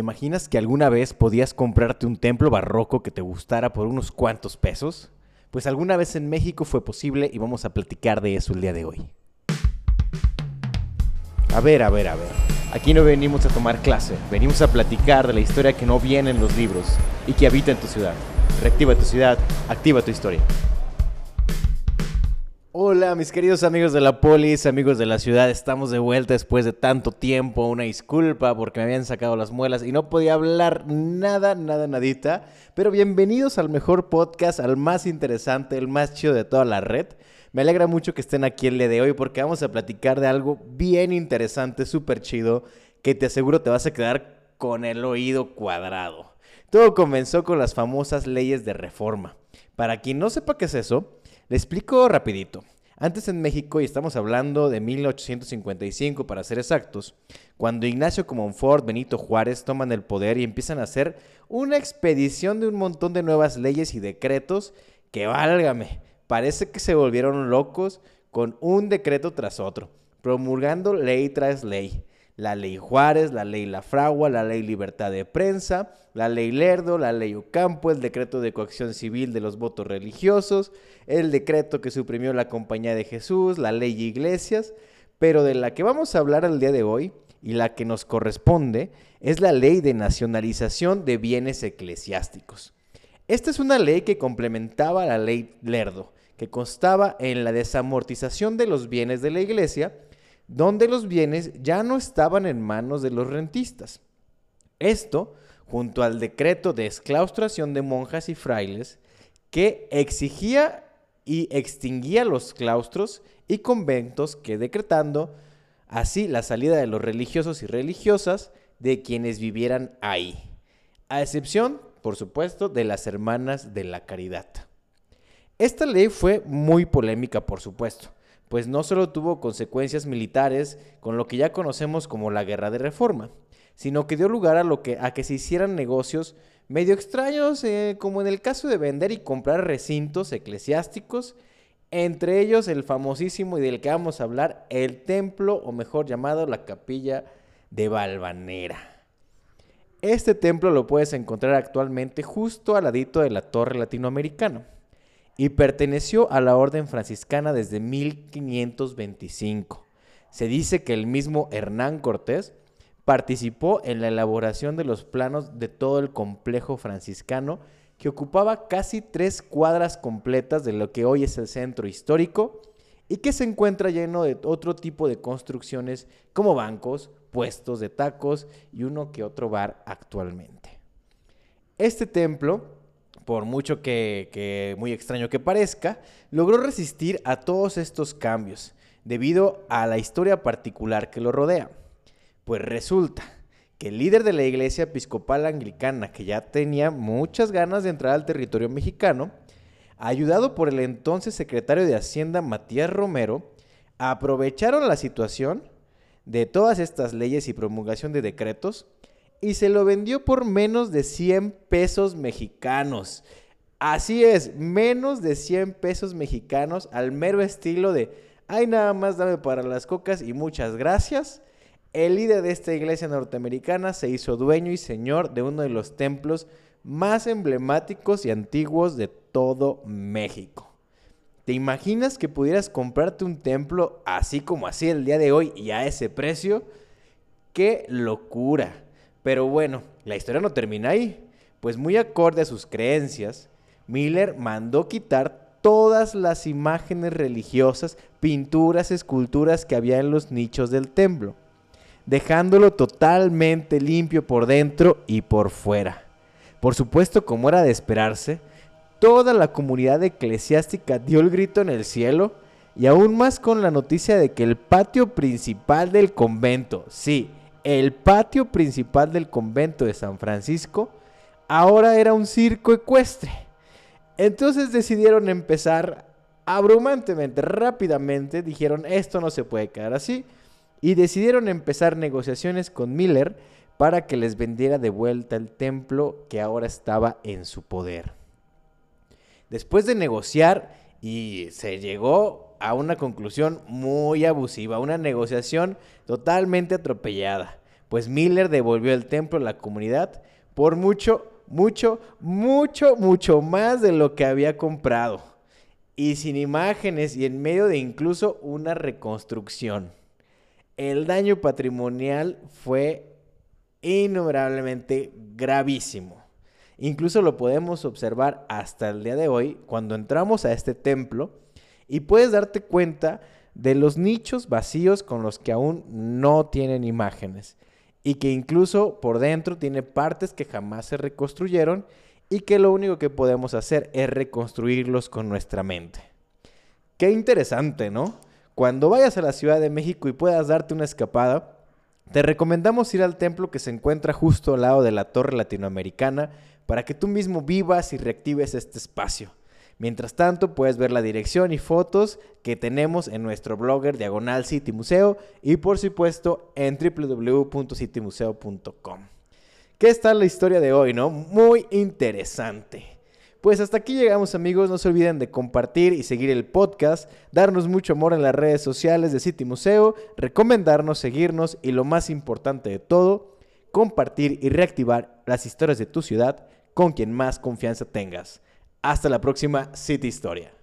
¿Imaginas que alguna vez podías comprarte un templo barroco que te gustara por unos cuantos pesos? Pues alguna vez en México fue posible y vamos a platicar de eso el día de hoy. A ver, a ver, a ver. Aquí no venimos a tomar clase, venimos a platicar de la historia que no viene en los libros y que habita en tu ciudad. Reactiva tu ciudad, activa tu historia. Hola mis queridos amigos de la polis, amigos de la ciudad, estamos de vuelta después de tanto tiempo, una disculpa porque me habían sacado las muelas y no podía hablar nada, nada, nadita, pero bienvenidos al mejor podcast, al más interesante, el más chido de toda la red. Me alegra mucho que estén aquí el día de hoy porque vamos a platicar de algo bien interesante, súper chido, que te aseguro te vas a quedar con el oído cuadrado. Todo comenzó con las famosas leyes de reforma. Para quien no sepa qué es eso, le explico rapidito. Antes en México, y estamos hablando de 1855 para ser exactos, cuando Ignacio Comonfort, Benito Juárez toman el poder y empiezan a hacer una expedición de un montón de nuevas leyes y decretos que válgame, parece que se volvieron locos con un decreto tras otro, promulgando ley tras ley la ley Juárez, la ley La Fragua, la ley Libertad de Prensa, la ley Lerdo, la ley Ocampo, el decreto de coacción civil de los votos religiosos, el decreto que suprimió la Compañía de Jesús, la ley Iglesias, pero de la que vamos a hablar el día de hoy y la que nos corresponde es la ley de nacionalización de bienes eclesiásticos. Esta es una ley que complementaba la ley Lerdo, que constaba en la desamortización de los bienes de la iglesia, donde los bienes ya no estaban en manos de los rentistas. Esto, junto al decreto de exclaustración de monjas y frailes, que exigía y extinguía los claustros y conventos que decretando así la salida de los religiosos y religiosas de quienes vivieran ahí, a excepción, por supuesto, de las hermanas de la caridad. Esta ley fue muy polémica, por supuesto, pues no solo tuvo consecuencias militares con lo que ya conocemos como la Guerra de Reforma, sino que dio lugar a, lo que, a que se hicieran negocios medio extraños, eh, como en el caso de vender y comprar recintos eclesiásticos, entre ellos el famosísimo y del que vamos a hablar, el templo, o mejor llamado la capilla de Valvanera. Este templo lo puedes encontrar actualmente justo al ladito de la Torre Latinoamericana y perteneció a la orden franciscana desde 1525. Se dice que el mismo Hernán Cortés participó en la elaboración de los planos de todo el complejo franciscano que ocupaba casi tres cuadras completas de lo que hoy es el centro histórico y que se encuentra lleno de otro tipo de construcciones como bancos, puestos de tacos y uno que otro bar actualmente. Este templo por mucho que, muy extraño que parezca, logró resistir a todos estos cambios debido a la historia particular que lo rodea. Pues resulta que el líder de la iglesia episcopal anglicana, que ya tenía muchas ganas de entrar al territorio mexicano, ayudado por el entonces secretario de Hacienda Matías Romero, aprovecharon la situación de todas estas leyes y promulgación de decretos y se lo vendió por menos de 100 pesos mexicanos. Así es, menos de 100 pesos mexicanos al mero estilo de, ay nada más dame para las cocas y muchas gracias. El líder de esta iglesia norteamericana se hizo dueño y señor de uno de los templos más emblemáticos y antiguos de todo México. ¿Te imaginas que pudieras comprarte un templo así como así el día de hoy y a ese precio? ¡Qué locura! Pero bueno, la historia no termina ahí, pues muy acorde a sus creencias, Miller mandó quitar todas las imágenes religiosas, pinturas, esculturas que había en los nichos del templo, dejándolo totalmente limpio por dentro y por fuera. Por supuesto, como era de esperarse, toda la comunidad eclesiástica dio el grito en el cielo y aún más con la noticia de que el patio principal del convento, sí, el patio principal del convento de San Francisco ahora era un circo ecuestre. Entonces decidieron empezar abrumantemente, rápidamente, dijeron esto no se puede quedar así y decidieron empezar negociaciones con Miller para que les vendiera de vuelta el templo que ahora estaba en su poder. Después de negociar y se llegó a una conclusión muy abusiva, una negociación totalmente atropellada, pues Miller devolvió el templo a la comunidad por mucho, mucho, mucho, mucho más de lo que había comprado. Y sin imágenes y en medio de incluso una reconstrucción. El daño patrimonial fue innumerablemente gravísimo. Incluso lo podemos observar hasta el día de hoy cuando entramos a este templo y puedes darte cuenta de los nichos vacíos con los que aún no tienen imágenes y que incluso por dentro tiene partes que jamás se reconstruyeron y que lo único que podemos hacer es reconstruirlos con nuestra mente. Qué interesante, ¿no? Cuando vayas a la Ciudad de México y puedas darte una escapada, te recomendamos ir al templo que se encuentra justo al lado de la Torre Latinoamericana para que tú mismo vivas y reactives este espacio. Mientras tanto, puedes ver la dirección y fotos que tenemos en nuestro blogger Diagonal City Museo y por supuesto en www.citymuseo.com. ¿Qué está la historia de hoy, no? Muy interesante. Pues hasta aquí llegamos amigos, no se olviden de compartir y seguir el podcast, darnos mucho amor en las redes sociales de City Museo, recomendarnos, seguirnos y lo más importante de todo, compartir y reactivar las historias de tu ciudad con quien más confianza tengas. Hasta la próxima City Historia.